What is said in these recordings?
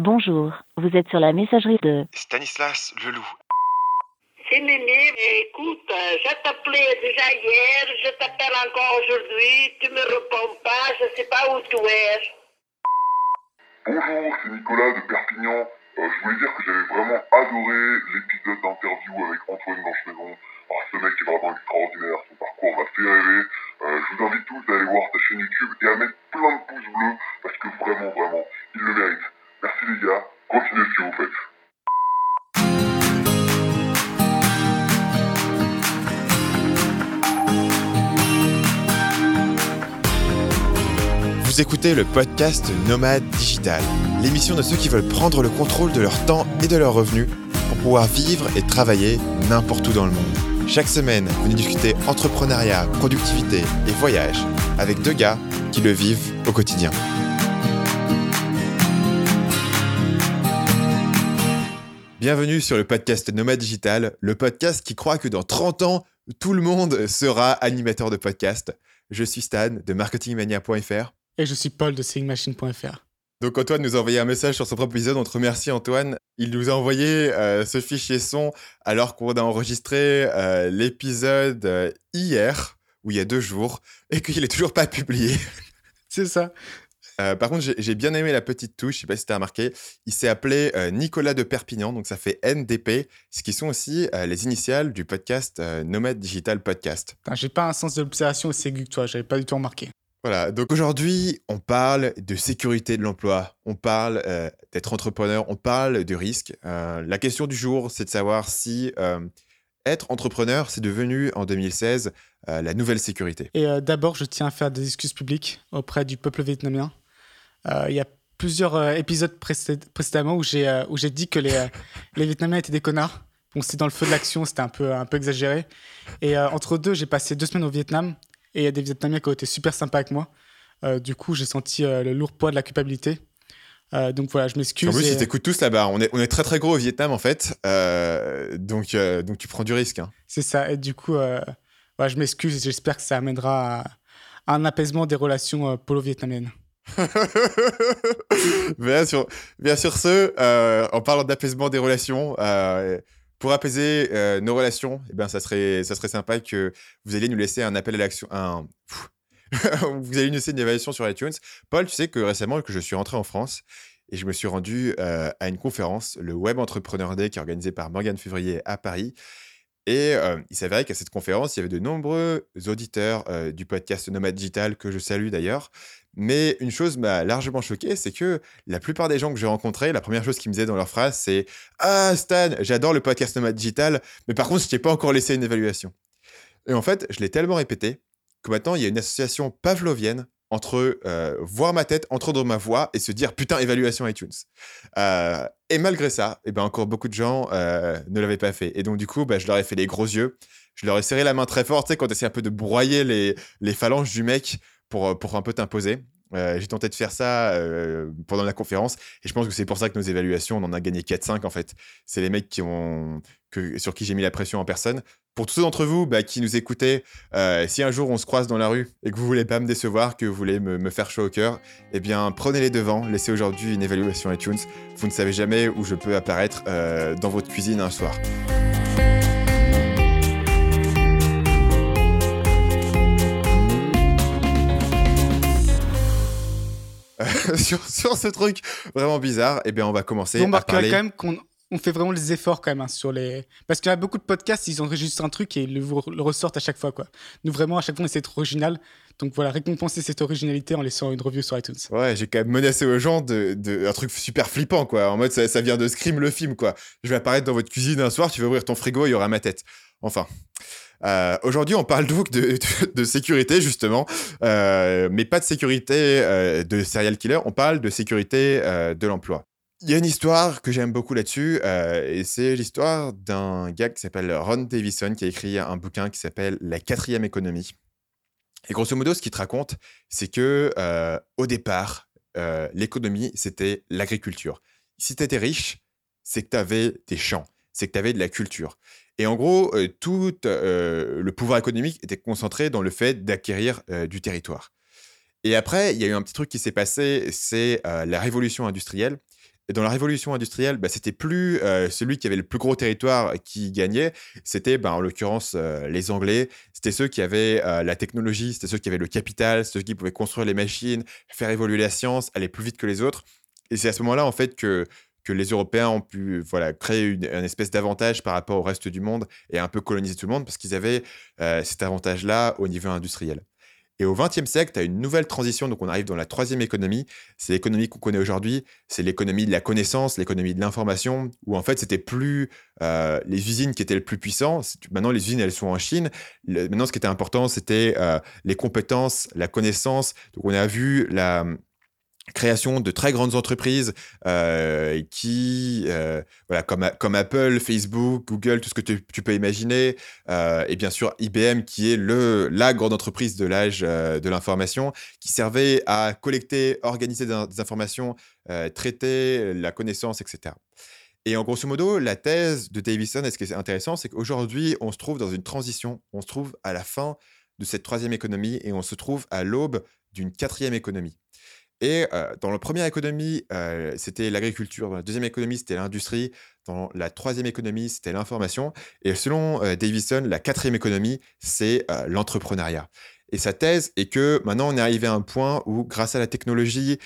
Bonjour, vous êtes sur la messagerie de Stanislas Leloup. C'est Mémé. Écoute, euh, je t'appelais déjà hier, je t'appelle encore aujourd'hui, tu me réponds pas, je sais pas où tu es. Bonjour, c'est Nicolas de Perpignan. Euh, je voulais dire que j'avais vraiment adoré l'épisode d'interview avec Antoine Blanchemaison. Ah, ce mec est vraiment extraordinaire, son parcours m'a fait rêver. Euh, je vous invite tous à aller voir sa chaîne YouTube et à mettre plein de pouces bleus parce que vraiment, vraiment, il le mérite. Merci les gars, continuez ce que vous faites. Vous écoutez le podcast Nomade Digital, l'émission de ceux qui veulent prendre le contrôle de leur temps et de leurs revenus pour pouvoir vivre et travailler n'importe où dans le monde. Chaque semaine, venez discuter entrepreneuriat, productivité et voyage avec deux gars qui le vivent au quotidien. Bienvenue sur le podcast Nomade Digital, le podcast qui croit que dans 30 ans, tout le monde sera animateur de podcast. Je suis Stan de marketingmania.fr. Et je suis Paul de singmachine.fr. Donc Antoine nous a envoyé un message sur son propre épisode, on te remercie Antoine. Il nous a envoyé euh, ce fichier son alors qu'on a enregistré euh, l'épisode euh, hier, ou il y a deux jours, et qu'il est toujours pas publié. C'est ça. Euh, par contre, j'ai bien aimé la petite touche, je sais pas si tu as remarqué. Il s'est appelé euh, Nicolas de Perpignan, donc ça fait NDP, ce qui sont aussi euh, les initiales du podcast Nomade Digital Podcast. J'ai pas un sens de l'observation aussi aigu que toi, j'avais pas du tout remarqué. Voilà, donc aujourd'hui, on parle de sécurité de l'emploi, on parle d'être entrepreneur, on parle de risque. La question du jour, c'est de savoir si être entrepreneur, c'est devenu en 2016 euh, la nouvelle sécurité. Et d'abord, je tiens à faire des excuses publiques auprès du peuple vietnamien. Euh, Il y a plusieurs euh, épisodes précé- précédemment où j'ai euh, où j'ai dit que les, les Vietnamiens étaient des connards. Bon, c'était dans le feu de l'action, c'était un peu, un peu exagéré. Et euh, entre deux, j'ai passé deux semaines au Vietnam et il y a des Vietnamiens qui ont été super sympas avec moi. Euh, du coup, j'ai senti euh, le lourd poids de la culpabilité. Donc voilà, je m'excuse. En plus, et- ils t'écoutent tous là-bas. On est, on est très très gros au Vietnam en fait, donc, donc tu prends du risque. hein. C'est ça. Et du coup, voilà, je m'excuse et j'espère que ça amènera à, à un apaisement des relations polo-vietnamiennes. bien, sûr, bien sûr, ce, euh, en parlant d'apaisement des relations, euh, pour apaiser euh, nos relations, eh ben, ça, serait, ça serait sympa que vous alliez nous laisser un appel à l'action. Un... vous allez nous laisser une évaluation sur iTunes. Paul, tu sais que récemment, que je suis rentré en France et je me suis rendu à une conférence, le Web Entrepreneur Day, qui est organisé par Morgane Février à Paris. Et il s'avérait qu'à cette conférence, il y avait de nombreux auditeurs du podcast Nomade Digital, que je salue d'ailleurs. Mais une chose m'a largement choqué, c'est que la plupart des gens que j'ai rencontrés, la première chose qu'ils me disaient dans leur phrase, c'est Ah, Stan, j'adore le podcast Nomade Digital, mais par contre, je t'ai pas encore laissé une évaluation. Et en fait, je l'ai tellement répété que maintenant, il y a une association pavlovienne entre euh, voir ma tête, entendre ma voix et se dire putain, évaluation iTunes. Euh, et malgré ça, eh ben, encore beaucoup de gens euh, ne l'avaient pas fait. Et donc, du coup, bah, je leur ai fait les gros yeux. Je leur ai serré la main très fort, tu sais, quand tu un peu de broyer les, les phalanges du mec pour, pour un peu t'imposer. Euh, j'ai tenté de faire ça euh, pendant la conférence et je pense que c'est pour ça que nos évaluations, on en a gagné 4-5 en fait. C'est les mecs qui ont, que, sur qui j'ai mis la pression en personne. Pour tous ceux d'entre vous bah, qui nous écoutez, euh, si un jour on se croise dans la rue et que vous voulez pas me décevoir, que vous voulez me, me faire chaud au cœur, eh bien prenez les devants, laissez aujourd'hui une évaluation iTunes. Vous ne savez jamais où je peux apparaître euh, dans votre cuisine un soir. sur, sur ce truc vraiment bizarre, eh bien on va commencer on remarquera parler. quand même qu'on on fait vraiment les efforts quand même hein, sur les. Parce qu'il y a beaucoup de podcasts, ils enregistrent un truc et ils le, ressortent à chaque fois. Quoi. Nous, vraiment, à chaque fois, on essaie d'être original. Donc voilà, récompenser cette originalité en laissant une review sur iTunes. Ouais, j'ai quand même menacé aux gens de, de un truc super flippant, quoi. En mode, ça, ça vient de Scream le film, quoi. Je vais apparaître dans votre cuisine un soir, tu vas ouvrir ton frigo, il y aura ma tête. Enfin. Euh, Aujourd'hui, on parle donc de, sécurité, justement, euh, mais pas de sécurité euh, de serial killer, on parle de sécurité de l'emploi. Il y a une histoire que j'aime beaucoup là-dessus, et c'est l'histoire d'un gars qui s'appelle Ron Davison, qui a écrit un bouquin qui s'appelle La quatrième économie. Et grosso modo, ce qu'il te raconte, c'est que au départ, l'économie, c'était l'agriculture. Si tu étais riche, c'est que tu avais des champs, c'est que tu avais de la culture. Et en gros, euh, tout euh, le pouvoir économique était concentré dans le fait d'acquérir euh, du territoire. Et après, il y a eu un petit truc qui s'est passé, c'est la révolution industrielle. Et dans la révolution industrielle, bah, c'était plus celui qui avait le plus gros territoire qui gagnait, c'était bah, en l'occurrence les Anglais, c'était ceux qui avaient la technologie, c'était ceux qui avaient le capital, ceux qui pouvaient construire les machines, faire évoluer la science, aller plus vite que les autres. Et c'est à ce moment-là, en fait, que, que les Européens ont pu voilà, créer une, espèce d'avantage par rapport au reste du monde et un peu coloniser tout le monde parce qu'ils avaient cet avantage-là au niveau industriel. Et au XXe siècle, tu as une nouvelle transition, donc on arrive dans la troisième économie. C'est l'économie qu'on connaît aujourd'hui, c'est l'économie de la connaissance, l'économie de l'information, où en fait, c'était plus euh, les usines qui étaient les plus puissantes. Maintenant, les usines, elles sont en Chine. maintenant, ce qui était important, c'était euh, les compétences, la connaissance. Donc, on a vu la, création de très grandes entreprises euh, qui, euh, voilà, comme, comme Apple, Facebook, Google, tout ce que tu, peux imaginer, euh, et bien sûr IBM qui est le, la grande entreprise de l'âge de l'information, qui servait à collecter, organiser des, informations, traiter la connaissance, etc. Et en grosso modo, la thèse de Davison, et ce qui est intéressant, c'est qu'aujourd'hui, on se trouve dans une transition, on se trouve à la fin de cette troisième économie et on se trouve à l'aube d'une quatrième économie. Et dans la première économie, c'était l'agriculture. Dans la deuxième économie, c'était l'industrie. Dans la troisième économie, c'était l'information. Et selon Davison, la quatrième économie, c'est l'entrepreneuriat. Et sa thèse est que maintenant, on est arrivé à un point où, grâce à la technologie,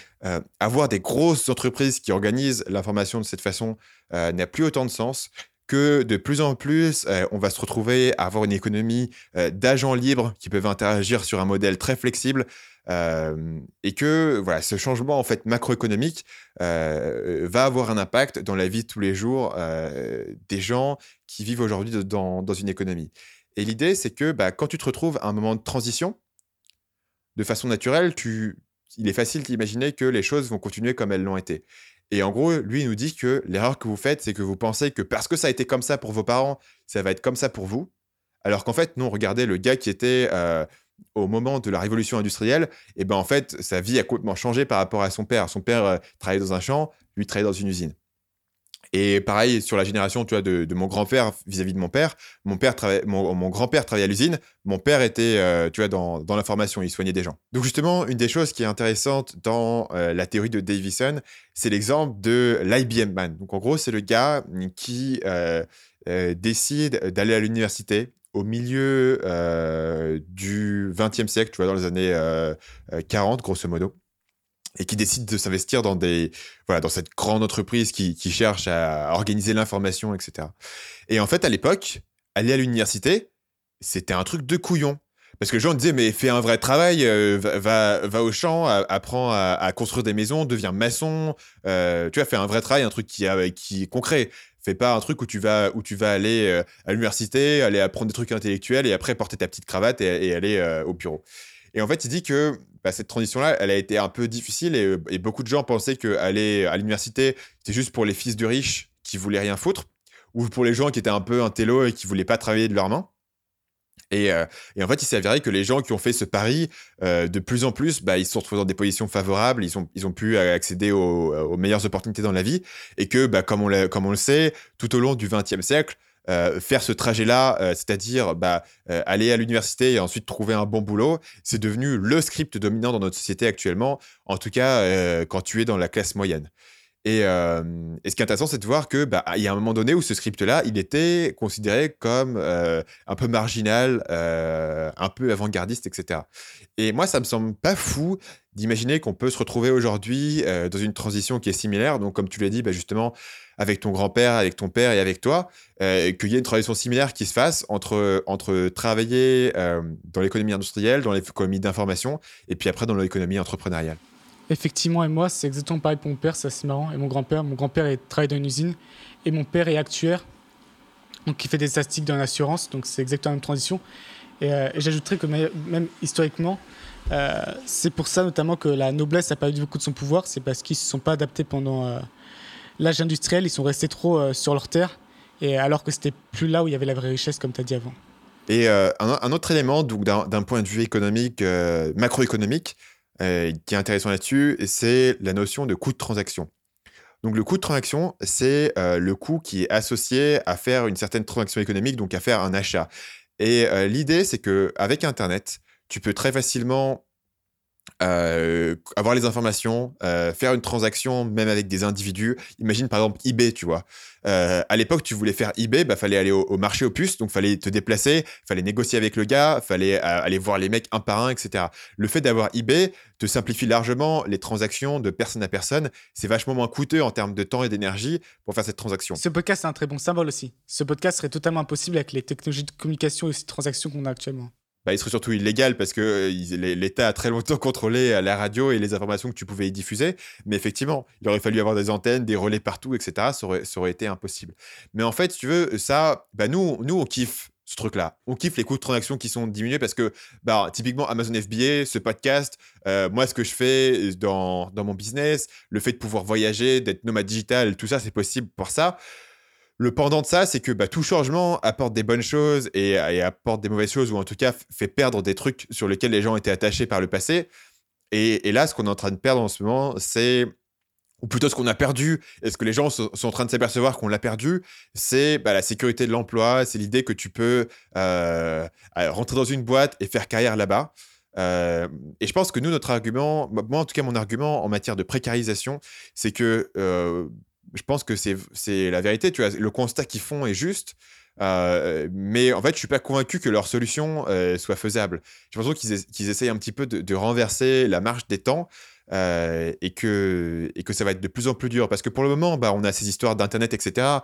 avoir des grosses entreprises qui organisent l'information de cette façon n'a plus autant de sens que de plus en plus, on va se retrouver à avoir une économie d'agents libres qui peuvent interagir sur un modèle très flexible et que voilà, ce changement en fait macroéconomique va avoir un impact dans la vie de tous les jours des gens qui vivent aujourd'hui dans, dans, une économie. Et l'idée, c'est que bah, quand tu te retrouves à un moment de transition, de façon naturelle, tu, il est facile d'imaginer que les choses vont continuer comme elles l'ont été. Et en gros, lui, il nous dit que l'erreur que vous faites, c'est que vous pensez que parce que ça a été comme ça pour vos parents, ça va être comme ça pour vous. Alors qu'en fait, non, regardez le gars qui était au moment de la révolution industrielle, et ben en fait, sa vie a complètement changé par rapport à son père. Son père euh, travaillait dans un champ, lui travaillait dans une usine. Et pareil sur la génération, tu vois, de, mon grand-père vis-à-vis de mon père. Mon père mon, grand-père travaillait à l'usine. Mon père était, euh, tu vois, dans, dans l'information. Il soignait des gens. Donc justement, une des choses qui est intéressante dans euh, la théorie de Davison, c'est l'exemple de l'IBM Man. Donc en gros, c'est le gars qui décide d'aller à l'université au milieu euh, du XXe siècle, tu vois, dans les années 40, euh, euh, grosso modo, et qui décide de s'investir dans des voilà dans cette grande entreprise qui, qui cherche à organiser l'information, etc. Et en fait, à l'époque, aller à l'université, c'était un truc de couillon. Parce que les gens disaient, mais fais un vrai travail, va, va, au champ, apprends à, construire des maisons, deviens maçon, tu vois, fais un vrai travail, un truc qui, qui est concret. Fais pas un truc où tu vas, où tu vas aller euh, à l'université, aller apprendre des trucs intellectuels et après porter ta petite cravate et, aller euh, au bureau. Et en fait, il dit que bah, cette transition-là, elle a été un peu difficile et, beaucoup de gens pensaient qu'aller à l'université, c'était juste pour les fils de riches qui voulaient rien foutre ou pour les gens qui étaient un peu intello et qui voulaient pas travailler de leurs mains. Euh, et, en fait, il s'est avéré que les gens qui ont fait ce pari, euh, de plus en plus, bah, ils se sont retrouvés dans des positions favorables, ils ont, ils ont pu accéder aux, meilleures opportunités dans la vie, et que, bah, comme, on comme on le sait, tout au long du XXe siècle, euh, faire ce trajet-là, c'est-à-dire bah, aller à l'université et ensuite trouver un bon boulot, c'est devenu le script dominant dans notre société actuellement, en tout cas quand tu es dans la classe moyenne. Euh, et, ce qui est intéressant, c'est de voir que bah, il y a un moment donné où ce script-là, il était considéré comme euh, un peu marginal, euh, un peu avant-gardiste, etc. Et moi, ça me semble pas fou d'imaginer qu'on peut se retrouver aujourd'hui dans une transition qui est similaire. Donc, comme tu l'as dit, bah, justement, avec ton grand-père, avec ton père et avec toi, qu'il y ait une transition similaire qui se fasse entre, entre travailler dans l'économie industrielle, dans l'économie d'information, et puis après dans l'économie entrepreneuriale. Effectivement, et moi, c'est exactement pareil pour mon père, c'est assez marrant. Et mon grand-père, mon grand-père travaille dans une usine, et mon père est actuaire, donc il fait des statistiques dans l'assurance, donc c'est exactement la même transition. Et, euh, j'ajouterais que même historiquement, euh, c'est pour ça notamment que la noblesse n'a pas eu beaucoup de son pouvoir, c'est parce qu'ils ne se sont pas adaptés pendant euh, l'âge industriel, ils sont restés trop sur leur terre, et alors que c'était plus là où il y avait la vraie richesse, comme tu as dit avant. Et un, un, autre élément, donc d'un point de vue économique, macroéconomique, euh, qui est intéressant là-dessus, c'est la notion de coût de transaction. Donc le coût de transaction, c'est euh, le coût qui est associé à faire une certaine transaction économique, donc à faire un achat. Et euh, l'idée, c'est que avec Internet, tu peux très facilement euh, avoir les informations, euh, faire une transaction même avec des individus. Imagine par exemple eBay, tu vois. Euh, à l'époque, tu voulais faire eBay, bah fallait aller au, marché aux puces, donc fallait te déplacer, fallait négocier avec le gars, fallait aller voir les mecs un par un, etc. Le fait d'avoir eBay te simplifie largement les transactions de personne à personne. C'est vachement moins coûteux en termes de temps et d'énergie pour faire cette transaction. Ce podcast est un très bon symbole aussi. Ce podcast serait totalement impossible avec les technologies de communication et de transactions qu'on a actuellement bah, il serait surtout illégal parce que euh, l'État a très longtemps contrôlé euh, la radio et les informations que tu pouvais y diffuser. Mais effectivement, il aurait fallu avoir des antennes, des relais partout, etc. Ça aurait, été impossible. Mais en fait, si tu veux, ça, bah, nous, nous, on kiffe ce truc-là. On kiffe les coûts de transaction qui sont diminués parce que, bah, typiquement, Amazon FBA, ce podcast, euh, moi, ce que je fais dans, dans mon business, le fait de pouvoir voyager, d'être nomade digital, tout ça, c'est possible pour ça. Le pendant de ça, c'est que bah, tout changement apporte des bonnes choses et, apporte des mauvaises choses, ou en tout cas fait perdre des trucs sur lesquels les gens étaient attachés par le passé. Et, là, ce qu'on est en train de perdre en ce moment, c'est ou plutôt ce qu'on a perdu, et ce que les gens sont, en train de s'apercevoir qu'on l'a perdu, c'est bah, la sécurité de l'emploi, c'est l'idée que tu peux euh, rentrer dans une boîte et faire carrière là-bas. Euh, et je pense que nous, notre argument, moi en tout cas mon argument en matière de précarisation, c'est que euh, je pense que c'est la vérité. Tu vois, le constat qu'ils font est juste. Euh, mais en fait, je suis pas convaincu que leur solution euh, soit faisable. J'ai l'impression qu'ils essayent un petit peu de, renverser la marche des temps euh, et, que, et que ça va être de plus en plus dur. Parce que pour le moment, bah, on a ces histoires d'Internet, etc.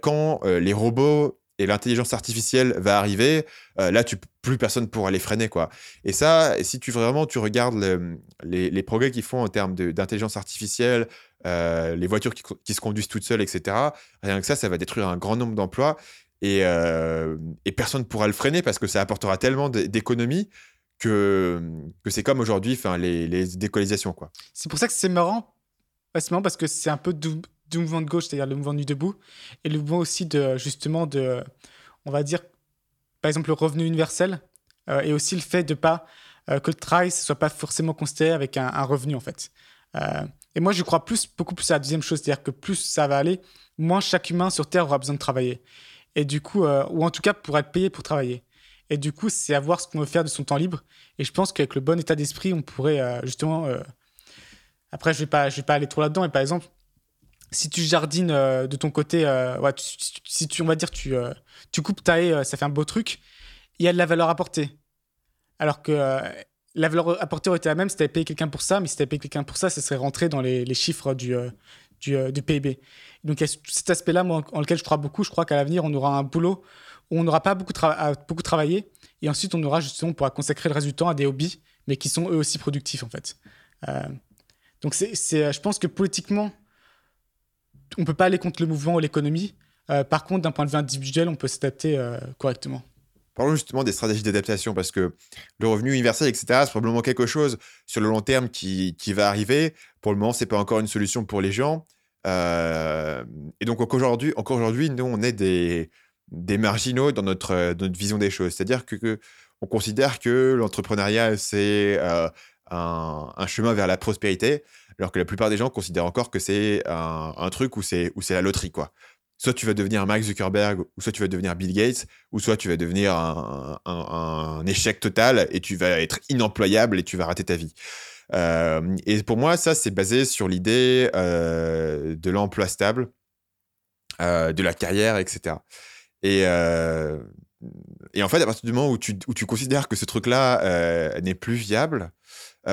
quand les robots et l'intelligence artificielle va arriver, là, tu, plus personne pourra les freiner, quoi. Et ça, si tu vraiment tu regardes les, les, progrès qu'ils font en termes d'intelligence artificielle, euh, les voitures qui, se conduisent toutes seules, etc. Rien que ça, ça va détruire un grand nombre d'emplois et, euh, personne ne pourra le freiner parce que ça apportera tellement d'économies que, que c'est comme aujourd'hui les, les décolonisations. C'est pour ça que c'est marrant. Marrant parce que c'est un peu du, mouvement de gauche, c'est-à-dire le mouvement du debout, et le mouvement aussi de, justement, de, on va dire, par exemple, le revenu universel, euh, et aussi le fait de pas que le travail ne soit pas forcément considéré avec un revenu, en fait. Et moi, je crois plus, beaucoup plus à la deuxième chose, c'est-à-dire que plus ça va aller, moins chaque humain sur Terre aura besoin de travailler. Et du coup, euh, ou en tout cas pour être payé pour travailler. Et du coup, c'est à voir ce qu'on veut faire de son temps libre. Et je pense qu'avec le bon état d'esprit, on pourrait euh, justement. Euh, après, je ne vais, pas, je vais pas aller trop là-dedans, mais par exemple, si tu jardines de ton côté, si tu, on va dire, tu, tu coupes ta haie, ça fait un beau truc, il y a de la valeur apportée. Alors que la valeur apportée été la même si tu avais payé quelqu'un pour ça, mais si tu avais payé quelqu'un pour ça, ça serait rentré dans les, chiffres du, euh, euh, du, PIB. Donc, il y a cet aspect-là, en, lequel je crois beaucoup. Je crois qu'à l'avenir, on aura un boulot où on n'aura pas beaucoup, beaucoup travaillé, et ensuite, on aura justement, on pourra consacrer le reste du temps à des hobbies, mais qui sont eux aussi productifs, en fait. Euh, donc, c'est, je pense que politiquement, on ne peut pas aller contre le mouvement ou l'économie. par contre, d'un point de vue individuel, on peut s'adapter correctement. Parlons justement des stratégies d'adaptation parce que le revenu universel, etc., c'est probablement quelque chose sur le long terme qui, qui va arriver. Pour le moment, c'est pas encore une solution pour les gens. Euh, et donc, encore aujourd'hui, encore aujourd'hui, nous, on est des, des marginaux dans notre, notre vision des choses. C'est-à-dire que, on considère que l'entrepreneuriat, c'est euh, un, un, chemin vers la prospérité, alors que la plupart des gens considèrent encore que c'est un, un, truc où c'est la loterie, quoi soit tu vas devenir Mark Zuckerberg, ou soit tu vas devenir Bill Gates, ou soit tu vas devenir un, échec total et tu vas être inemployable et tu vas rater ta vie. Euh, et pour moi, ça, c'est basé sur l'idée euh, de l'emploi stable, euh, de la carrière, etc. Et, en fait, à partir du moment où tu, considères que ce truc-là n'est plus viable,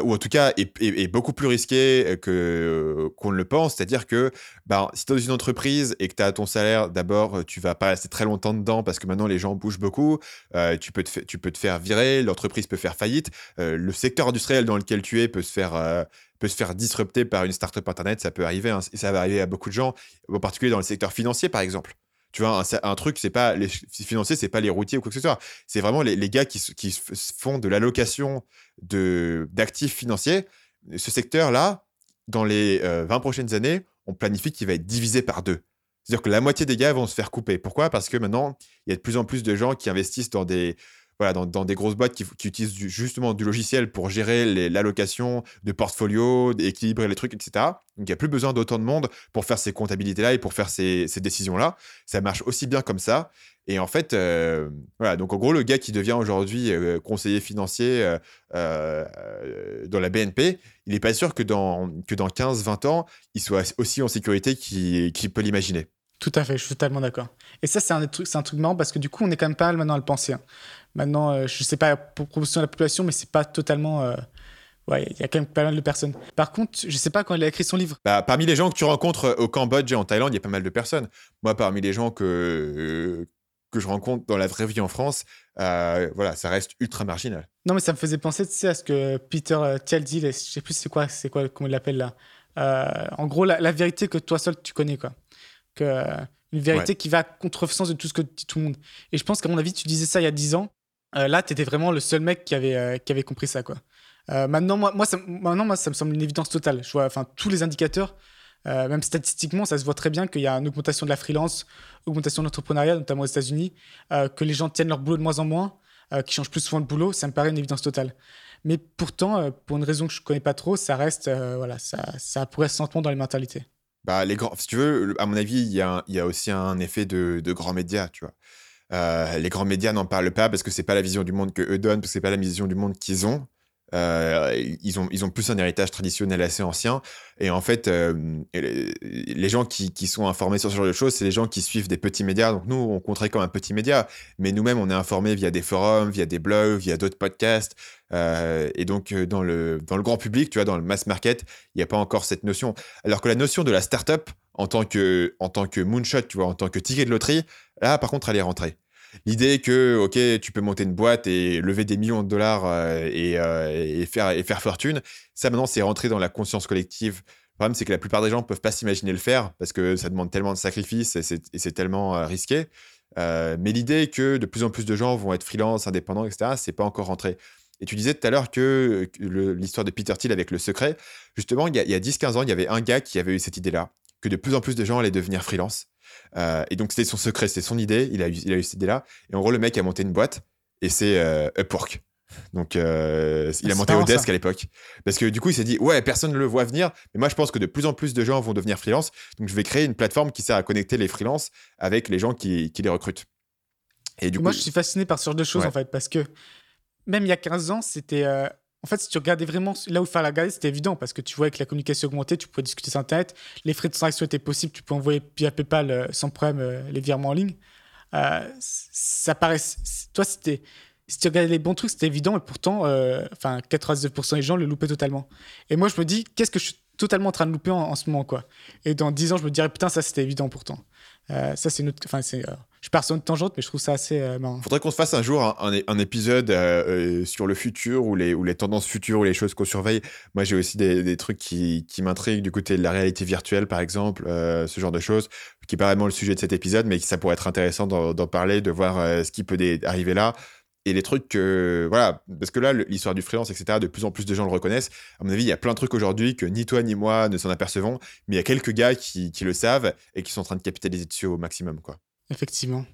ou en tout cas est, beaucoup plus risqué euh, que qu'on ne le pense. C'est-à-dire que bah, si tu es dans une entreprise et que tu as ton salaire, d'abord, tu vas pas rester très longtemps dedans parce que maintenant les gens bougent beaucoup. Euh, tu, peux te tu peux te faire virer, l'entreprise peut faire faillite. le secteur industriel dans lequel tu es peut se faire peut se faire disrupter par une startup internet, ça peut arriver, hein, ça va arriver à beaucoup de gens, en particulier dans le secteur financier par exemple. Tu vois, un, truc, c'est pas les financiers, c'est pas les routiers ou quoi que ce soit. C'est vraiment les, gars qui, qui, font de l'allocation d'actifs financiers. Ce secteur-là, dans les 20 euh, prochaines années, on planifie qu'il va être divisé par deux. C'est-à-dire que la moitié des gars vont se faire couper. Pourquoi? Parce que maintenant, il y a de plus en plus de gens qui investissent dans des, voilà, dans, des grosses boîtes qui, utilisent justement du logiciel pour gérer l'allocation de portfolio, équilibrer les trucs, etc. Donc, il n'y a plus besoin d'autant de monde pour faire ces comptabilités-là et pour faire ces, décisions-là. Ça marche aussi bien comme ça. Et en fait, euh, voilà, donc en gros, le gars qui devient aujourd'hui euh, conseiller financier euh, dans la BNP, il n'est pas sûr que dans, que dans 15-20 ans, il soit aussi en sécurité qu'il peut l'imaginer. Tout à fait, je suis totalement d'accord. Et ça, c'est un, c'est un truc marrant parce que du coup, on est quand même pas mal maintenant à le penser. hein. Maintenant, euh, je sais pas pour proportion de la population, mais c'est pas totalement. euh, Ouais, il y a quand même pas mal de personnes. Par contre, je sais pas quand il a écrit son livre. Bah, parmi les gens que tu rencontres euh, au Cambodge et en Thaïlande, il y a pas mal de personnes. Moi, parmi les gens que, que je rencontre dans la vraie vie en France, euh, voilà, ça reste ultra marginal. Non, mais ça me faisait penser, tu sais, à ce que Peter Thiel dit. Je sais plus c'est quoi, c'est quoi, comment il l'appelle là. Euh, en gros, la, la vérité que toi seul tu connais, quoi. Que, une vérité Ouais. qui va à contre-sens de tout ce que dit tout le monde. Et je pense qu'à mon avis, tu disais ça il y a 10 ans. Euh, là, tu étais vraiment le seul mec qui avait, euh, qui avait compris ça, quoi. Euh, maintenant, moi, ça, maintenant, ça me semble une évidence totale. Je tous les indicateurs, même statistiquement, ça se voit très bien qu'il y a une augmentation de la freelance, augmentation de l'entrepreneuriat, notamment aux États-Unis, que les gens tiennent leur boulot de moins en moins, euh, qui changent plus souvent de boulot. Ça me paraît une évidence totale. Mais pourtant, pour une raison que je connais pas trop, ça reste, voilà, ça, ça pourrait sentir dans les mentalités. Bah, les grands, si tu veux, à mon avis, il y a, y a aussi un effet de, de grands médias, tu vois. Euh, les grands médias n'en parlent pas parce que c'est pas la vision du monde que eux donnent, parce que c'est pas la vision du monde qu'ils ont. Euh, ils ont. Ils ont plus un héritage traditionnel assez ancien. Et en fait, euh, les, gens qui, qui sont informés sur ce genre de choses, c'est les gens qui suivent des petits médias. Donc nous, on compterait comme un petit média, mais nous-mêmes, on est informés via des forums, via des blogs, via d'autres podcasts. Et donc, dans le, dans le grand public, tu vois, dans le mass market, il n'y a pas encore cette notion. Alors que la notion de la startup, en tant que, en tant que moonshot, tu vois, en tant que ticket de loterie, là, par contre, elle est rentrée. L'idée que, ok, tu peux monter une boîte et lever des millions de dollars euh, et, euh, et faire, et faire fortune, ça maintenant, c'est rentré dans la conscience collective. Le problème, c'est que la plupart des gens ne peuvent pas s'imaginer le faire parce que ça demande tellement de sacrifices et c'est tellement euh, risqué. Mais l'idée que de plus en plus de gens vont être freelance, indépendants, etc., c'est pas encore rentré. Et tu disais tout à l'heure que l'histoire de Peter Thiel avec le secret, justement, il y a, a 10-15 ans, il y avait un gars qui avait eu cette idée-là, que de plus en plus de gens allaient devenir freelance. Euh, et donc, c'était son secret, c'était son idée, il a, eu, il a eu cette idée-là. Et en gros, le mec a monté une boîte, et c'est euh, Upwork. Donc, euh, il a c'est monté Odesk à l'époque. Parce que du coup, il s'est dit, ouais, personne ne le voit venir, mais moi, je pense que de plus en plus de gens vont devenir freelance. Donc, je vais créer une plateforme qui sert à connecter les freelances avec les gens qui, qui les recrutent. Et du Moi, coup, je suis fasciné par ce genre de choses, Ouais. en fait, parce que même il y a 15 ans, c'était. En fait, si tu regardais vraiment là où il fallait regarder, c'était évident, parce que tu voyais que la communication augmentait, tu pouvais discuter sur Internet, les frais de transaction étaient possibles, tu pouvais envoyer via PayPal euh, sans problème euh, les virements en ligne. Euh, ça paraît. Toi, c'était. Si tu regardais les bons trucs, c'était évident, et pourtant, euh, enfin, 99% des gens le loupaient totalement. Et moi, je me dis, qu'est-ce que je suis totalement en train de louper en, en ce moment, quoi? Et dans 10 ans, je me dirais, putain, ça, c'était évident pourtant. Euh, ça, c'est une autre. Enfin, c'est. euh, je pars sur une tangente, mais je trouve ça assez euh, marrant. Faudrait qu'on se fasse un jour un, épisode euh, euh, sur le futur ou les, tendances futures ou les choses qu'on surveille. Moi, j'ai aussi des, trucs qui, m'intriguent du côté de la réalité virtuelle, par exemple, ce genre de choses, qui est pas vraiment le sujet de cet épisode, mais ça pourrait être intéressant d'en parler, de voir ce qui peut arriver là. Et les trucs que. Voilà, parce que là, l'histoire du freelance, etc., de plus en plus de gens le reconnaissent. À mon avis, il y a plein de trucs aujourd'hui que ni toi ni moi ne s'en apercevons, mais il y a quelques gars qui, qui le savent et qui sont en train de capitaliser dessus au maximum, quoi. Effectivement.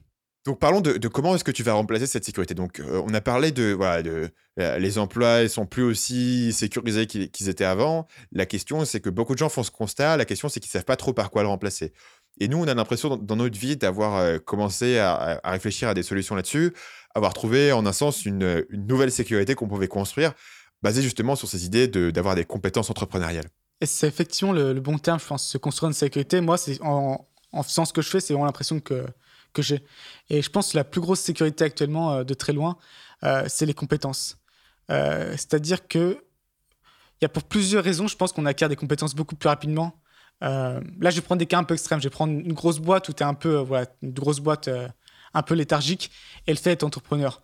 Donc parlons de, de comment est-ce que tu vas remplacer cette sécurité. Donc euh, on a parlé de voilà de euh, les emplois ils sont plus aussi sécurisés qu'ils qu'ils étaient avant. La question c'est que beaucoup de gens font ce constat. La question c'est qu'ils savent pas trop par quoi le remplacer. Et nous on a l'impression dans, notre vie d'avoir euh, commencé à, réfléchir à des solutions là-dessus, avoir trouvé en un sens une, nouvelle sécurité qu'on pouvait construire basée justement sur ces idées de- d'avoir des compétences entrepreneuriales. Et c'est effectivement le, bon terme, je pense, se construire une sécurité. Moi, c'est en, faisant ce que je fais, c'est vraiment l'impression que, que j'ai. Et je pense que la plus grosse sécurité actuellement, euh, de très loin, euh, c'est les compétences. C'est-à-dire que il y a pour plusieurs raisons, je pense qu'on acquiert des compétences beaucoup plus rapidement. Euh, là, je vais prendre des cas un peu extrêmes. Je vais prendre une grosse boîte où tu es un peu, euh, voilà, une grosse boîte euh, un peu léthargique et le fait d'être entrepreneur.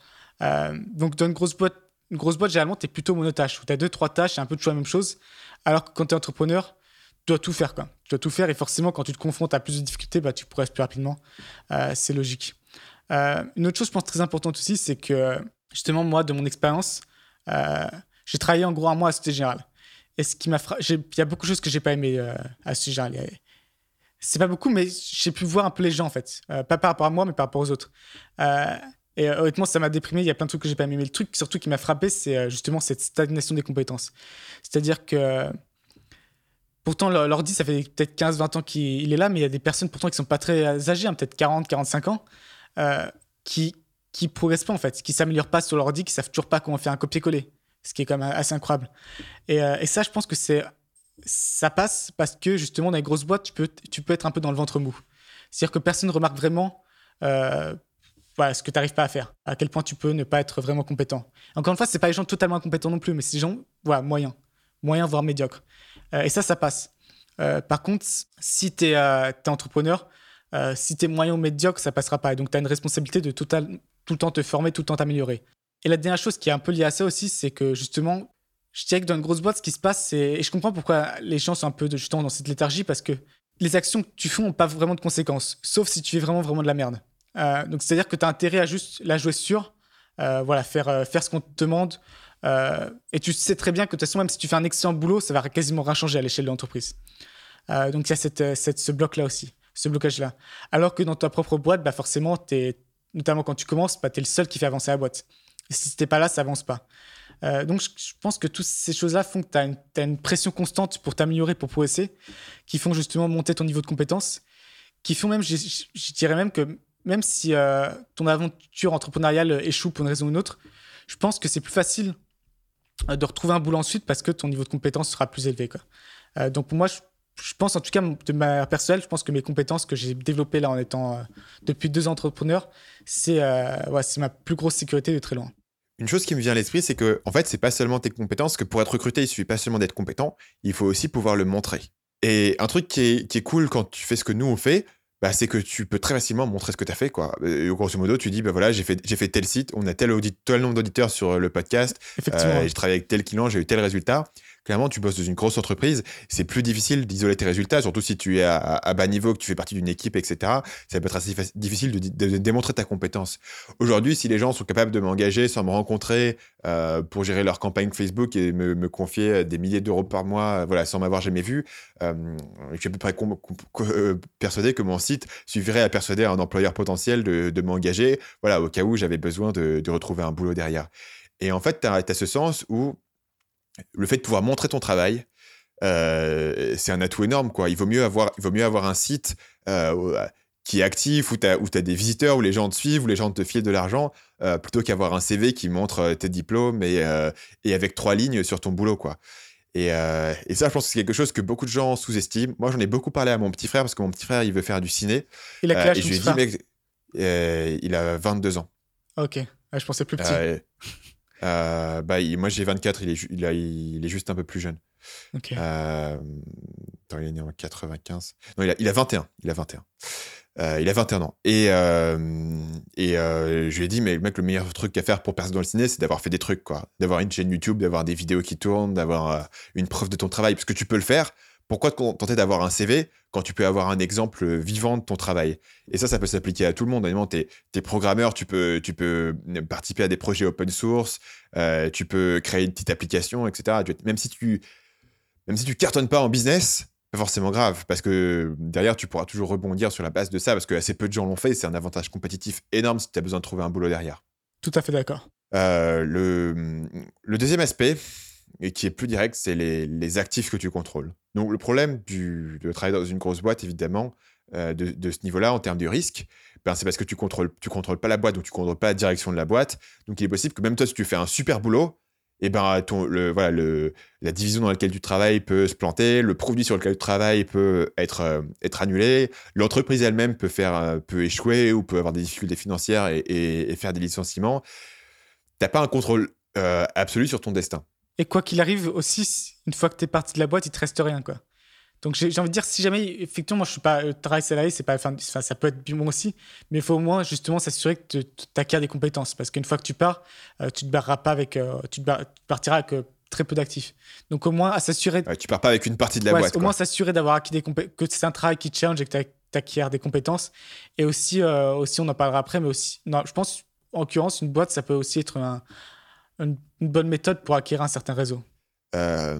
Donc, dans une grosse boîte, une grosse boîte, généralement, tu es plutôt monotâche, où tu as deux, trois tâches et un peu toujours la même chose. Alors que quand tu es entrepreneur, tu dois tout faire. Quoi. Tu dois tout faire et forcément, quand tu te confrontes à plus de difficultés, bah, tu progresses plus rapidement. C'est logique. Une autre chose, je pense, très importante aussi, c'est que justement, moi, de mon expérience, j'ai travaillé en gros un mois à Société Générale. Ce Il y a beaucoup de choses que j'ai pas aimé euh, à. Il y a- C'est pas beaucoup, mais j'ai pu voir un peu les gens, en fait. Euh, pas par rapport à moi, mais par rapport aux autres. Euh, Et euh, honnêtement, ça m'a déprimé. Il y a plein de trucs que j'ai pas aimé. Mais le truc surtout qui m'a frappé, c'est justement cette stagnation des compétences. C'est-à-dire que pourtant, l'ordi, ça fait peut-être 15-20 ans qu'il il est là, mais il y a des personnes pourtant qui sont pas très âgées, hein, peut-être 40-45 ans, qui qui progressent pas en fait, qui s'améliorent pas sur l'ordi, qui savent toujours pas comment faire un copier-coller. Ce qui est quand même assez incroyable. Et, euh, et ça, je pense que c'est ça passe parce que justement dans les grosses boîtes, tu peux, tu peux être un peu dans le ventre mou. C'est-à-dire que personne ne remarque vraiment euh, voilà, ce que tu n'arrives pas à faire, à quel point tu peux ne pas être vraiment compétent. Encore une fois, ce pas les gens totalement incompétents non plus, mais c'est des gens voilà, moyens, moyens voire médiocres. Euh, et ça, ça passe. Par contre, si tu es, entrepreneur, si tu es moyen ou médiocre, ça passera pas. Et donc, tu as une responsabilité de total, tout le temps te former, tout le temps t'améliorer. Et la dernière chose qui est un peu liée à ça aussi, c'est que justement, je dirais que dans une grosse boîte, ce qui se passe. Et je comprends pourquoi les gens sont un peu justement dans cette léthargie, parce que les actions que tu fais n'ont pas vraiment de conséquences, sauf si tu fais vraiment, vraiment de la merde. Euh, donc, c'est-à-dire que tu as intérêt à juste la jouer sûre, euh, voilà, faire, euh, faire ce qu'on te demande. euh, et tu sais très bien que de toute façon, même si tu fais un excellent boulot, ça va quasiment rien changer à l'échelle de l'entreprise. Donc, il y a cette, ce bloc-là aussi, ce blocage-là. Alors que dans ta propre boîte, bah, forcément, t'es- notamment quand tu commences, bah, tu es le seul qui fait avancer la boîte. Et si t'es pas là, ça avance pas. Euh, donc, je, pense que toutes ces choses-là font que tu as, une pression constante pour t'améliorer, pour progresser, qui font justement monter ton niveau de compétence, qui font même, je, dirais même que même si euh, ton aventure entrepreneuriale échoue pour une raison ou une autre, je pense que c'est plus facile euh, de retrouver un boulot ensuite parce que ton niveau de compétence sera plus élevé. Donc, pour moi, je, pense en tout cas de ma personnelle, je pense que mes compétences que j'ai développées là en étant depuis deux ans entrepreneur, c'est ouais, c'est ma plus grosse sécurité de très loin. Une chose qui me vient à l'esprit, c'est que, en fait, c'est pas seulement tes compétences, que pour être recruté, il suffit pas seulement d'être compétent, il faut aussi pouvoir le montrer. Et un truc qui est, qui est cool quand tu fais ce que nous on fait, bah, c'est que tu peux très facilement montrer ce que tu as fait. Quoi. Et, grosso modo, tu dis, bah voilà, j'ai fait, j'ai fait tel site, on a tel, audit, tel nombre d'auditeurs sur le podcast, Effectivement. euh, j'ai travaillé avec tel client, j'ai eu tel résultat. Clairement, tu bosses dans une grosse entreprise, c'est plus difficile d'isoler tes résultats, surtout si tu es à, bas niveau, que tu fais partie d'une équipe, etc. Ça peut être assez difficile de, démontrer ta compétence. Aujourd'hui, si les gens sont capables de m'engager sans me rencontrer euh, pour gérer leur campagne Facebook et me, confier des milliers d'euros par mois, euh, voilà, sans m'avoir jamais vu, euh, je suis à peu près euh, persuadé que mon site suffirait à persuader un employeur potentiel de, m'engager, voilà, au cas où j'avais besoin de, retrouver un boulot derrière. Et en fait, tu as, ce sens où le fait de pouvoir montrer ton travail, euh, c'est un atout énorme. Quoi. Il, vaut mieux avoir, il vaut mieux avoir un site euh, qui est actif, où tu as, as, des visiteurs, où les gens te suivent, où les gens te filent de l'argent, euh, plutôt qu'avoir un CV qui montre euh, tes diplômes et, euh, et avec trois lignes sur ton boulot. Quoi. Et, euh, et, ça, je pense que c'est quelque chose que beaucoup de gens sous-estiment. Moi, j'en ai beaucoup parlé à mon petit frère, parce que mon petit frère, il veut faire du ciné. Il a quel âge, et je lui ai dit, mec, euh, il a 22 ans. Ok, ah, je pensais plus petit. Euh, bah, il, moi j'ai 24, il est, il, a, il est juste un peu plus jeune. Ok. Euh, attends, il est né en 95. Non, il a, il a 21. Il a 21. Euh, il a 21 ans. Et, euh, et euh, je lui ai dit, mais le mec, le meilleur truc à faire pour percer dans le ciné, c'est d'avoir fait des trucs, quoi. D'avoir une chaîne YouTube, d'avoir des vidéos qui tournent, d'avoir euh, une preuve de ton travail. Parce que tu peux le faire. Pourquoi te contenter d'avoir un CV quand tu peux avoir un exemple vivant de ton travail? Et ça, ça peut s'appliquer à tout le monde. Honnêtement, tu es, programmeur, tu peux, tu peux participer à des projets open source, euh, tu peux créer une petite application, etc. Même si tu, même si tu cartonnes pas en business, pas forcément grave, parce que derrière, tu pourras toujours rebondir sur la base de ça, parce que assez peu de gens l'ont fait, c'est un avantage compétitif énorme si tu as besoin de trouver un boulot derrière. Tout à fait d'accord. Euh, le, le, deuxième aspect, et qui est plus direct, c'est les, actifs que tu contrôles. Donc le problème de travailler dans une grosse boîte, évidemment, euh, de, ce niveau-là, en termes de risque, ben, c'est parce que tu contrôles, tu contrôles pas la boîte, donc tu contrôles pas la direction de la boîte. Donc il est possible que même toi, si tu fais un super boulot, et ben ton, le, voilà, la division dans laquelle tu travailles peut se planter, le produit sur lequel tu travailles peut être, euh, annulé, l'entreprise elle-même peut, faire, euh, peut échouer ou peut avoir des difficultés financières et, faire des licenciements. Tu n'as pas un contrôle absolu sur ton destin. Et quoi qu'il arrive aussi, une fois que tu es parti de la boîte, il te reste rien. quoi. Donc j'ai envie de dire, si jamais, effectivement, moi je suis pas euh, travail salarié, c'est pas, enfin, ça peut être bon aussi, mais il faut au moins justement s'assurer que tu acquiers des compétences, parce qu'une fois que tu pars, euh, tu te barreras pas avec, euh, tu, te tu, partiras avec euh, très peu d'actifs. Donc au moins à s'assurer. Ouais, tu pars pas avec une partie de la ouais, boîte. Au quoi. moins s'assurer d'avoir acquis des compétences, que c'est un travail qui te challenge et que tu acquiers des compétences. Et aussi, euh, aussi, on en parlera après, mais aussi, non, je pense, en l'occurrence, une boîte, ça peut aussi être un, une, bonne méthode pour acquérir un certain réseau. Euh,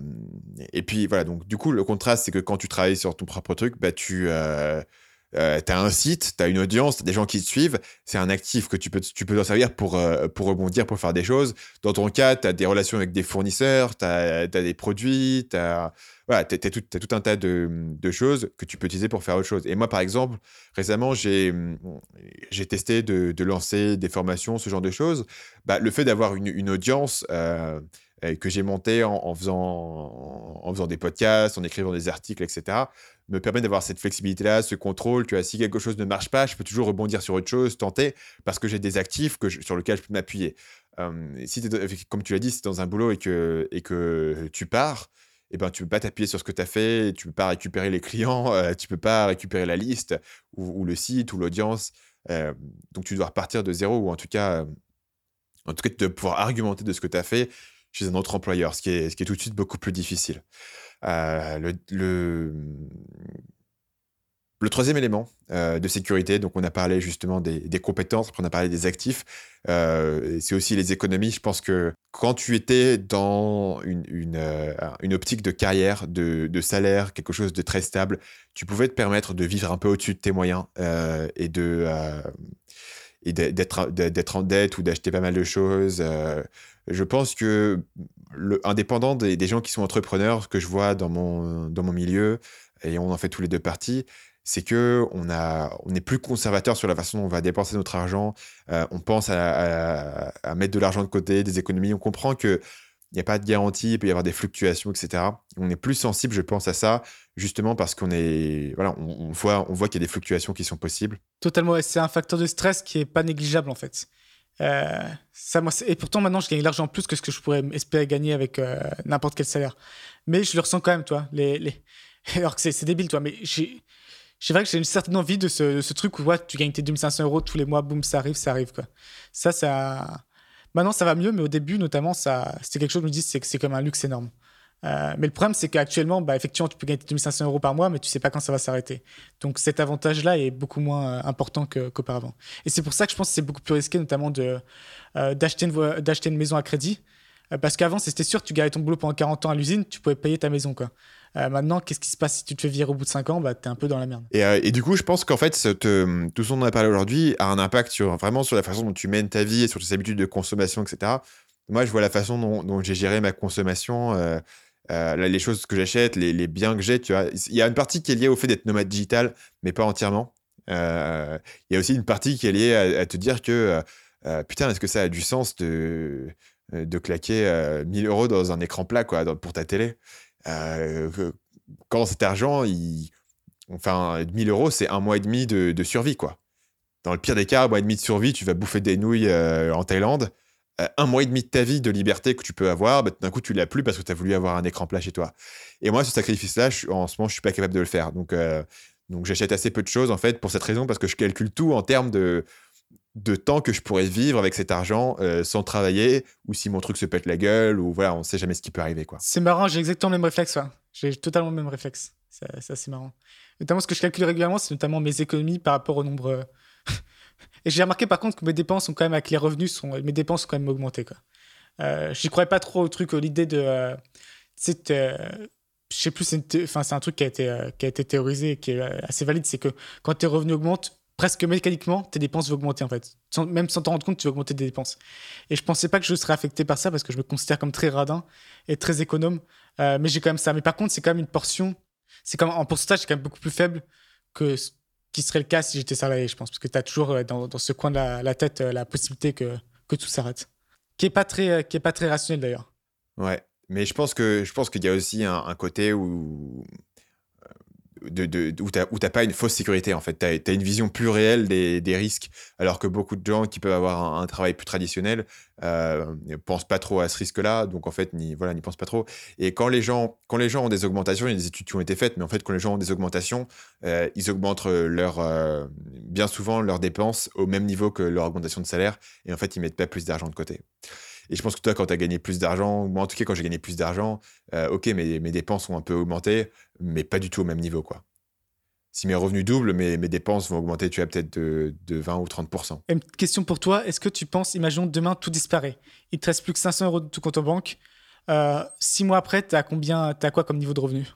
et puis voilà, donc du coup, le contraste, c'est que quand tu travailles sur ton propre truc, bah, tu, euh, euh, tu as un site, tu as une audience, tu des gens qui te suivent, c'est un actif que tu peux, tu peux t'en servir pour, euh, pour rebondir, pour faire des choses. Dans ton cas, tu as des relations avec des fournisseurs, tu as, des produits, tu as, voilà, tout, as tout un tas de, de, choses que tu peux utiliser pour faire autre chose. Et moi, par exemple, récemment, j'ai testé de, de, lancer des formations, ce genre de choses. Bah, le fait d'avoir une, une, audience euh, que j'ai montée en, en, faisant, en faisant des podcasts, en écrivant des articles, etc., me permet d'avoir cette flexibilité-là, ce contrôle. Tu vois, si quelque chose ne marche pas, je peux toujours rebondir sur autre chose, tenter, parce que j'ai des actifs que sur lesquels je peux m'appuyer. si comme tu l'as dit, si tu es dans un boulot et que, et que tu pars, eh ben, tu peux pas t'appuyer sur ce que tu as fait, tu peux pas récupérer les clients, tu euh, tu peux pas récupérer la liste ou, le site ou l'audience. Euh, donc tu dois repartir de zéro ou en tout cas, en tout cas, de pouvoir argumenter de ce que tu as fait chez un autre employeur, ce qui est, ce qui est tout de suite beaucoup plus difficile. Euh, le, troisième élément euh, de sécurité, donc on a parlé justement des, compétences, on a parlé des actifs, euh, c'est aussi les économies. Je pense que quand tu étais dans une, optique de carrière, de, salaire, quelque chose de très stable, tu pouvais te permettre de vivre un peu au-dessus de tes moyens et d'être en dette ou d'acheter pas mal de choses je pense que le, indépendant des, gens qui sont entrepreneurs, que je vois dans mon, dans mon milieu, et on en fait tous les deux parties, c'est que on, a, on est plus conservateur sur la façon dont on va dépenser notre argent. Euh, on pense à, à, mettre de l'argent de côté, des économies. On comprend que il n'y a pas de garantie, il peut y avoir des fluctuations, etc. On est plus sensible, je pense, à ça, justement parce qu'on est, voilà, on, voit, on voit qu'il y a des fluctuations qui sont possibles. Totalement, c'est un facteur de stress qui est pas négligeable en fait. Euh, ça, moi, et pourtant, maintenant, je gagne l'argent plus que ce que je pourrais espérer gagner avec euh, n'importe quel salaire. Mais je le ressens quand même, toi. Les. Alors que c'est débile, toi. Mais c'est vrai que j'ai une certaine envie de ce, truc où ouais, tu gagnes tes 2500 euros tous les mois, boum, ça arrive, ça arrive. Quoi. Ça, ça. Maintenant, ça va mieux, mais au début, notamment, c'était quelque chose, je me dis, c'est comme un luxe énorme. Euh, mais le problème, c'est qu'actuellement, bah, effectivement, tu peux gagner 2500 euros par mois, mais tu sais pas quand ça va s'arrêter. Donc cet avantage-là est beaucoup moins euh, important qu'auparavant. Et c'est pour ça que je pense que c'est beaucoup plus risqué, notamment euh, d'acheter une, d'acheter une maison à crédit. parce qu'avant, c'était sûr, tu gagnais ton boulot pendant 40 ans à l'usine, tu pouvais payer ta maison. Quoi. maintenant, qu'est-ce qui se passe si tu te fais virer au bout de 5 ans? Bah, Tu es un peu dans la merde. Et, du coup, je pense qu'en fait, tout ce dont on a parlé aujourd'hui a un impact sur, vraiment sur la façon dont tu mènes ta vie et sur tes habitudes de consommation, etc. Moi, je vois la façon dont, j'ai géré ma consommation euh, les choses que j'achète, les, biens que j'ai, tu vois. Il y a une partie qui est liée au fait d'être nomade digital, mais pas entièrement. Euh, il y a aussi une partie qui est liée à, te dire que, euh, putain, est-ce que ça a du sens de, de claquer 1000 euros dans un écran plat, quoi, pour ta télé? Quand cet argent, enfin, 1000 euros, c'est un mois et demi de, de, survie, quoi. Dans le pire des cas, un mois et demi de survie, tu vas bouffer des nouilles en Thaïlande. Euh, un mois et demi de ta vie de liberté que tu peux avoir, bah, d'un coup, tu l'as plus parce que tu as voulu avoir un écran plat chez toi. Et moi, ce sacrifice-là, en ce moment, je suis pas capable de le faire. Donc, euh, donc j'achète assez peu de choses, en fait, pour cette raison, parce que je calcule tout en termes de, temps que je pourrais vivre avec cet argent euh, sans travailler, ou si mon truc se pète la gueule, ou voilà, on sait jamais ce qui peut arriver. quoi. C'est marrant, j'ai exactement le même réflexe. J'ai totalement le même réflexe. C'est assez marrant. Notamment, ce que je calcule régulièrement, c'est notamment mes économies par rapport au nombre et j'ai remarqué par contre que mes dépenses sont quand même, avec les revenus, sont, mes dépenses ont quand même augmenté. Quoi. Euh, J'y croyais pas trop au truc, l'idée de. Euh, euh, je sais plus, c'est un truc qui a, été, euh, qui a été théorisé et qui est assez valide c'est que quand tes revenus augmentent, presque mécaniquement, tes dépenses vont augmenter en fait. même sans t'en rendre compte, tu vas augmenter tes dépenses. Et je pensais pas que je serais affecté par ça parce que je me considère comme très radin et très économe. mais j'ai quand même ça. Mais par contre, c'est quand même une portion. C'est comme en pourcentage, c'est quand même beaucoup plus faible que qui serait le cas si j'étais salarié, je pense, parce que tu as toujours euh, dans, ce coin de la, tête euh, la possibilité que, tout s'arrête. Qui est pas très, euh, pas très rationnel d'ailleurs. Ouais, mais je pense qu'il y a aussi un côté où de, de, où tu n'as pas une fausse sécurité, en fait. Tu as, une vision plus réelle des, risques, alors que beaucoup de gens qui peuvent avoir un, travail plus traditionnel euh, ne pensent pas trop à ce risque-là, donc en fait, n'y voilà, pensent pas trop. Et quand les, gens, quand les gens ont des augmentations, il y a des études qui ont été faites, mais en fait, quand les gens ont des augmentations, euh, ils augmentent leur, euh, bien souvent leurs dépenses au même niveau que leur augmentation de salaire, et en fait, ils mettent pas plus d'argent de côté. Et je pense que toi, quand tu as gagné plus d'argent, moi en tout cas, quand j'ai gagné plus d'argent, euh, ok, mes, mes dépenses ont un peu augmenté, mais pas du tout au même niveau, quoi. Si mes revenus doublent, mes, mes dépenses vont augmenter, tu as peut-être de, de, 20 ou 30%. une question pour toi, est-ce que tu penses, imaginons demain tout disparaît, il te reste plus que 500 euros de tout compte en banque, euh, six mois après, tu as combien, as quoi comme niveau de revenu?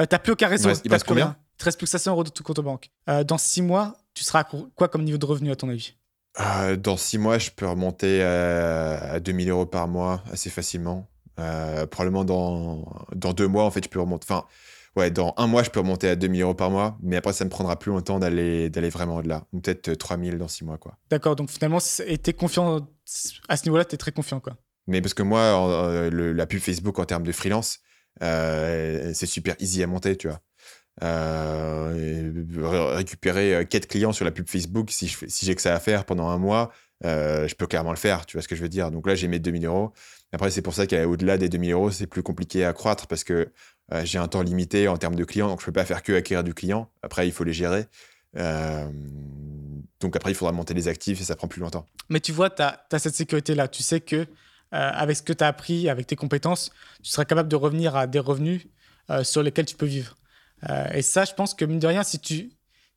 Euh, T'as plus aucun réseau. Il reste, combien? Te reste plus que 500 euros de ton compte en banque. Euh, dans six mois, tu seras à quoi comme niveau de revenu à ton avis? Euh, dans six mois, je peux remonter à, à 2000 euros par mois assez facilement. Euh, probablement dans, dans deux mois, en fait, je peux remonter. Enfin, ouais, dans un mois, je peux remonter à 2000 euros par mois, mais après, ça me prendra plus longtemps d'aller d'aller vraiment au-delà. Peut-être 3000 dans six mois, quoi. D'accord, donc finalement, t'es confiant à ce niveau-là, t'es très confiant, quoi. Mais parce que moi, euh, le- la pub Facebook en termes de freelance, euh, c'est super easy à monter, tu vois. Euh, récupérer euh, quatre clients sur la pub Facebook, si j'ai que ça à faire pendant un mois, euh, je peux clairement le faire, tu vois ce que je veux dire. Donc là, j'ai mes 2000 euros. Après, c'est pour ça qu'au-delà des 2000 euros, c'est plus compliqué à croître parce que j'ai un temps limité en termes de clients, donc je peux pas faire que acquérir du client. Après, il faut les gérer. Donc après, il faudra monter les actifs et ça prend plus longtemps. Mais tu vois, tu as, cette sécurité-là. Tu sais que avec ce que tu as appris, avec tes compétences, tu seras capable de revenir à des revenus sur lesquels tu peux vivre. Euh, et ça, je pense que mine de rien, si tu,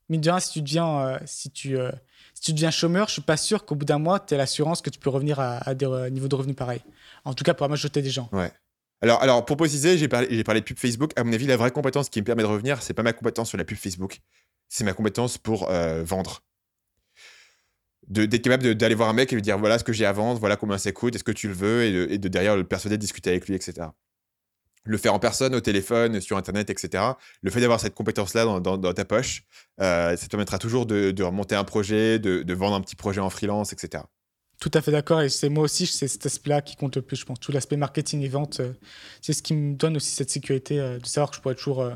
mine de rien, si tu deviens, euh, si tu, euh, si tu deviens chômeur, je suis pas sûr qu'au bout d'un mois, tu aies l'assurance que tu peux revenir à, des niveaux de revenus pareils. En tout cas, pour la majorité des gens. Ouais. Alors, alors pour préciser, j'ai parlé, de pub Facebook. À mon avis, la vraie compétence qui me permet de revenir, c'est pas ma compétence sur la pub Facebook, c'est ma compétence pour vendre. De- D'être capable d'aller voir un mec et lui dire voilà ce que j'ai à vendre, voilà combien ça coûte, est-ce que tu le veux, et de, et de derrière le persuader de discuter avec lui, etc. Le faire en personne, au téléphone, sur Internet, etc. Le fait d'avoir cette compétence-là dans, ta poche, euh, ça te permettra toujours de, de remonter un projet, de, vendre un petit projet en freelance, etc. Tout à fait d'accord. Et c'est moi aussi, c'est cet aspect-là qui compte le plus, je pense. Tout l'aspect marketing et vente, euh, c'est ce qui me donne aussi cette sécurité euh, de savoir que je pourrais toujours.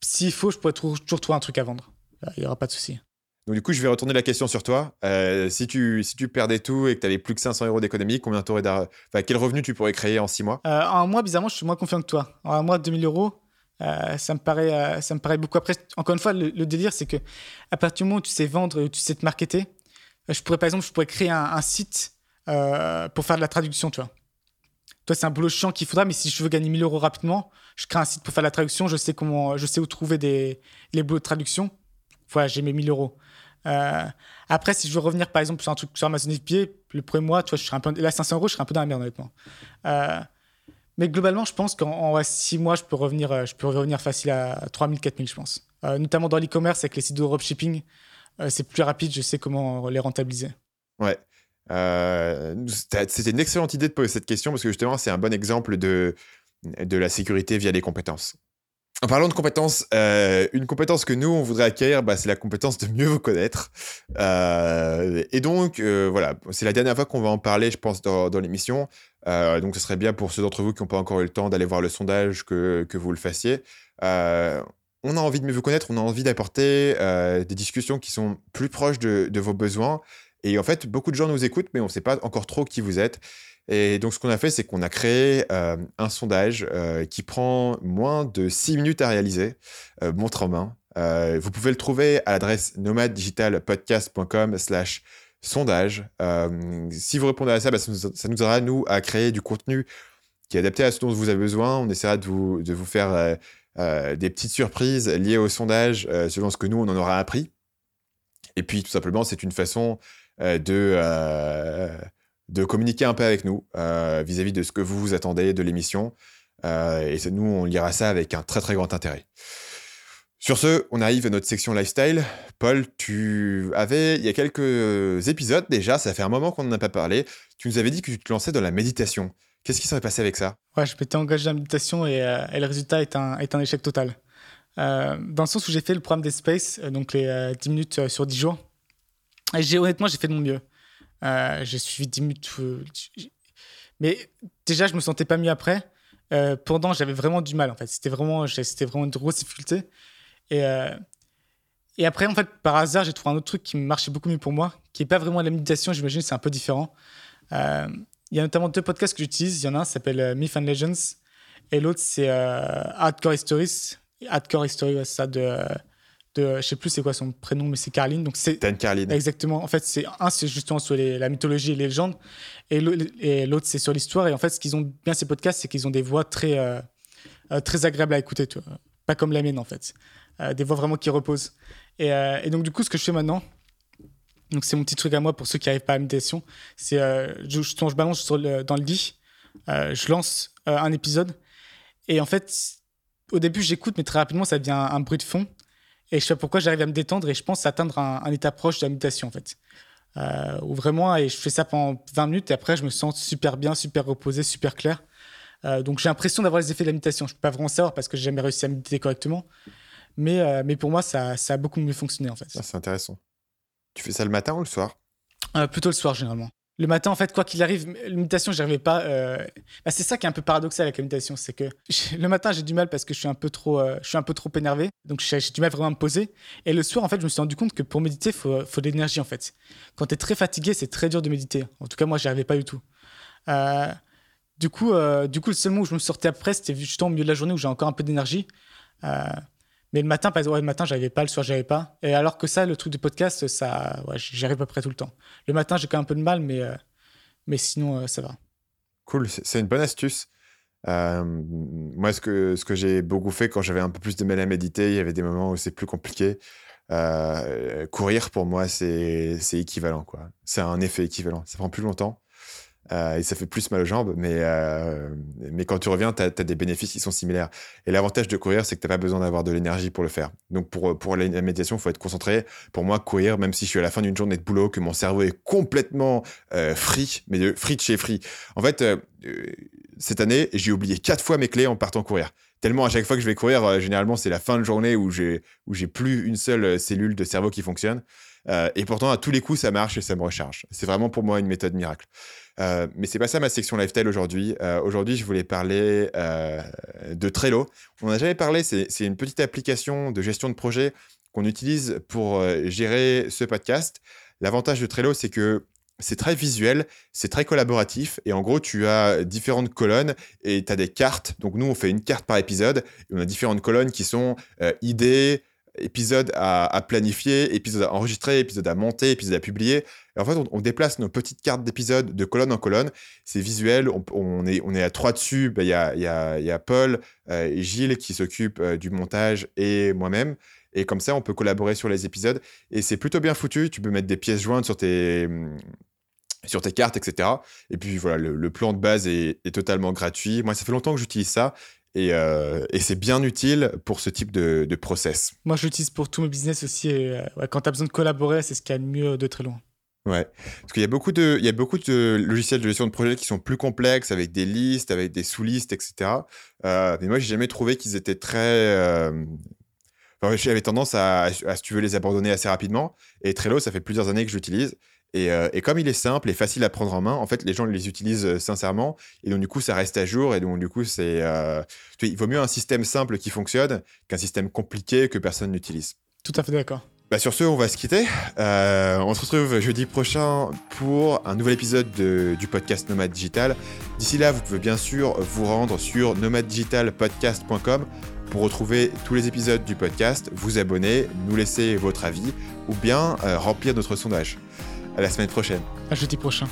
S'il faut, je pourrais toujours trouver un truc à vendre. Il n'y aura pas de souci. Donc du coup, je vais retourner la question sur toi. Euh, si, tu, si tu perdais tout et que tu avais plus que 500 euros d'économie, combien enfin, quel revenu tu pourrais créer en 6 mois? Euh, en un mois, bizarrement, je suis moins confiant que toi. En un mois, 2000 euros, euh, ça, me paraît, ça me paraît beaucoup. Après, encore une fois, le, délire, c'est que à partir du moment où tu sais vendre et où tu sais te marketer, je pourrais, par exemple, je pourrais créer un, site pour faire de la traduction, tu. Toi, c'est un boulot chiant qu'il faudra, mais si je veux gagner 1000 euros rapidement, je crée un site pour faire de la traduction, je sais, comment, je sais où trouver des, les boulots de traduction. Voilà, j'ai mes 1000 euros. Euh, après, si je veux revenir, par exemple, sur un truc sur Amazon FBA, le premier mois, tu vois, je serais un peu, là, 500 euros, je serais un peu dans la merde, honnêtement. Euh, mais globalement, je pense qu'en 6 mois, je peux revenir, euh, je peux revenir facile à 3000, 4000, je pense. Notamment dans l'e-commerce, avec les sites de dropshipping, c'est plus rapide, je sais comment les rentabiliser. Ouais. C'était une excellente idée de poser cette question parce que justement, c'est un bon exemple de, de la sécurité via les compétences. En parlant de compétences, euh, une compétence que nous, on voudrait acquérir, bah, c'est la compétence de mieux vous connaître. Euh, et donc, euh, voilà, c'est la dernière fois qu'on va en parler, je pense, dans, l'émission. Donc, ce serait bien pour ceux d'entre vous qui n'ont pas encore eu le temps d'aller voir le sondage que, vous le fassiez. On a envie de mieux vous connaître, on a envie d'apporter des discussions qui sont plus proches de vos besoins. Et en fait, beaucoup de gens nous écoutent, mais on ne sait pas encore trop qui vous êtes. Et donc, ce qu'on a fait, c'est qu'on a créé euh, un sondage euh, qui prend moins de 6 minutes à réaliser, euh, montre en main. Vous pouvez le trouver à l'adresse nomaddigitalpodcast.com slash sondage. Si vous répondez à ça, bah, ça, nous, ça nous aidera, nous, à créer du contenu qui est adapté à ce dont vous avez besoin. On essaiera de vous, de vous faire des petites surprises liées au sondage selon ce que nous, on en aura appris. Et puis, tout simplement, c'est une façon de, euh, de communiquer un peu avec nous euh, vis-à-vis de ce que vous vous attendez de l'émission. Euh, et nous, on lira ça avec un très très grand intérêt. Sur ce, on arrive à notre section lifestyle. Paul, tu avais, il y a quelques épisodes déjà, ça fait un moment qu'on n'en a pas parlé, tu nous avais dit que tu te lançais dans la méditation. Qu'est-ce qui serait passé avec ça? Ouais, je m'étais engagé dans la méditation et, euh, et le résultat est un, est un échec total. Euh, dans le sens où j'ai fait le programme des Space, euh, donc les euh, 10 minutes euh, sur 10 jours. Honnêtement, j'ai fait de mon mieux. Euh, j'ai suivi 10 minutes. mais déjà, je me sentais pas mieux après. Euh, pendant, j'avais vraiment du mal, en fait. C'était vraiment, c'était vraiment une grosse difficulté. Et, euh, et après, en fait, par hasard, j'ai trouvé un autre truc qui marchait beaucoup mieux pour moi, qui n'est pas vraiment la méditation, j'imagine, c'est un peu différent. Il y a notamment deux podcasts que j'utilise. Il y en a un s'appelle Myth and Legends et l'autre c'est Hardcore Histories. Hardcore History, ouais, ça, de, de. Je sais plus c'est quoi son prénom, mais c'est Carline. Donc c'est. Exactement. En fait, c'est un, c'est justement sur les- la mythologie et les légendes, et l'au- et l'autre, c'est sur l'histoire. Et en fait, ce qu'ils ont bien ces podcasts, c'est qu'ils ont des voix très, euh, euh, très agréables à écouter, tu vois. Pas comme la mienne, en fait. Euh, des voix vraiment qui reposent. Et, euh, et donc, du coup, ce que je fais maintenant, donc c'est mon petit truc à moi pour ceux qui n'arrivent pas à la méditation, c'est je, je, je balance sur le- dans le lit, je lance un épisode, et en fait, Au début, j'écoute, mais très rapidement, ça devient un, un bruit de fond. Et je sais pas pourquoi j'arrive à me détendre et je pense atteindre un, un état proche de la méditation, en fait. Euh, où vraiment, et je fais ça pendant 20 minutes et après, je me sens super bien, super reposé, super clair. Euh, donc j'ai l'impression d'avoir les effets de la méditation. Je ne peux pas vraiment savoir parce que j'ai jamais réussi à méditer correctement. Mais, euh, mais pour moi, ça, ça a beaucoup mieux fonctionné, en fait. Ah, c'est intéressant. Tu fais ça le matin ou le soir? Euh, plutôt le soir, généralement. Le matin, en fait, quoi qu'il arrive, la méditation, j'y arrivais pas. euh, bah, c'est ça qui est un peu paradoxal avec la méditation, c'est que le matin, j'ai du mal parce que je suis un peu trop, euh, je suis un peu trop énervé, donc j'ai du mal vraiment à me poser. Et le soir, en fait, je me suis rendu compte que pour méditer, faut, faut de l'énergie, en fait. Quand tu es très fatigué, c'est très dur de méditer. En tout cas, moi, j'y arrivais pas du tout. Euh, du coup, du coup, le seul moment où je me sortais après, c'était justement au milieu de la journée où j'ai encore un peu d'énergie. Mais le matin, par exemple, le matin, j'avais pas, le soir, j'avais pas. Et alors que ça, le truc du podcast, ça, ouais, j'y arrive à peu près tout le temps. Le matin, j'ai quand même un peu de mal, mais, euh, mais sinon, euh, ça va. Cool, c'est une bonne astuce. Euh, moi, ce que, ce que j'ai beaucoup fait quand j'avais un peu plus de mal à méditer, il y avait des moments où c'est plus compliqué. Courir, pour moi, c'est équivalent. quoi. C'est un effet équivalent. Ça prend plus longtemps et ça fait plus mal aux jambes, mais, euh, mais quand tu reviens, tu as, des bénéfices qui sont similaires. Et l'avantage de courir, c'est que tu n'as pas besoin d'avoir de l'énergie pour le faire. Donc, pour, pour la méditation, il faut être concentré. Pour moi, courir, même si je suis à la fin d'une journée de boulot, que mon cerveau est complètement euh, free, mais de free de chez free. En fait, euh, euh, cette année, j'ai oublié quatre fois mes clés en partant courir. Tellement à chaque fois que je vais courir, euh, généralement, c'est la fin de journée où j'ai où j'ai plus une seule euh, cellule de cerveau qui fonctionne. Euh, et pourtant, à tous les coups, ça marche et ça me recharge. C'est vraiment pour moi une méthode miracle. Euh, mais c'est pas ça ma section lifestyle aujourd'hui. Euh, aujourd'hui, je voulais parler euh, de Trello. On n'a jamais parlé. C'est une petite application de gestion de projet qu'on utilise pour gérer ce podcast. L'avantage de Trello, c'est que c'est très visuel, c'est très collaboratif. Et en gros, tu as différentes colonnes et tu as des cartes. Donc, nous, on fait une carte par épisode. Et on a différentes colonnes qui sont idées, épisodes à, planifier, épisodes à enregistrer, épisodes à monter, épisodes à publier. En fait, on, déplace nos petites cartes d'épisodes de colonne en colonne. C'est visuel, on, est, on est à trois dessus. Ben, Il y, a, y, a, y a Paul euh, et Gilles qui s'occupent euh, du montage et moi-même. Et comme ça, on peut collaborer sur les épisodes. Et c'est plutôt bien foutu. Tu peux mettre des pièces jointes sur tes, hum, sur tes cartes, etc. Et puis voilà, le, plan de base est totalement gratuit. Moi, ça fait longtemps que j'utilise ça. Et, euh, et c'est bien utile pour ce type de, de process. Moi, je l'utilise pour tous mes business aussi. Et, euh, ouais, quand tu as besoin de collaborer, c'est ce qu'il y a de mieux de très loin. Ouais, parce qu'il y a beaucoup de, il y a beaucoup de logiciels de gestion de projet qui sont plus complexes, avec des listes, avec des sous-listes, etc. Euh, mais moi, j'ai jamais trouvé qu'ils étaient très. Euh... Enfin, j'avais tendance à, à, si tu veux, les abandonner assez rapidement. Et Trello, ça fait plusieurs années que je l'utilise. Et, euh, et, comme il est simple et facile à prendre en main, en fait, les gens les utilisent euh, sincèrement. Et donc, du coup, ça reste à jour. Et donc, du coup, c'est. Euh... Il vaut mieux un système simple qui fonctionne qu'un système compliqué que personne n'utilise. Tout à fait d'accord. Bah sur ce, on va se quitter. Euh, on se retrouve jeudi prochain pour un nouvel épisode de, du podcast Nomade Digital. D'ici là, vous pouvez bien sûr vous rendre sur nomadedigitalpodcast.com pour retrouver tous les épisodes du podcast, vous abonner, nous laisser votre avis ou bien remplir notre sondage. À la semaine prochaine. À jeudi prochain.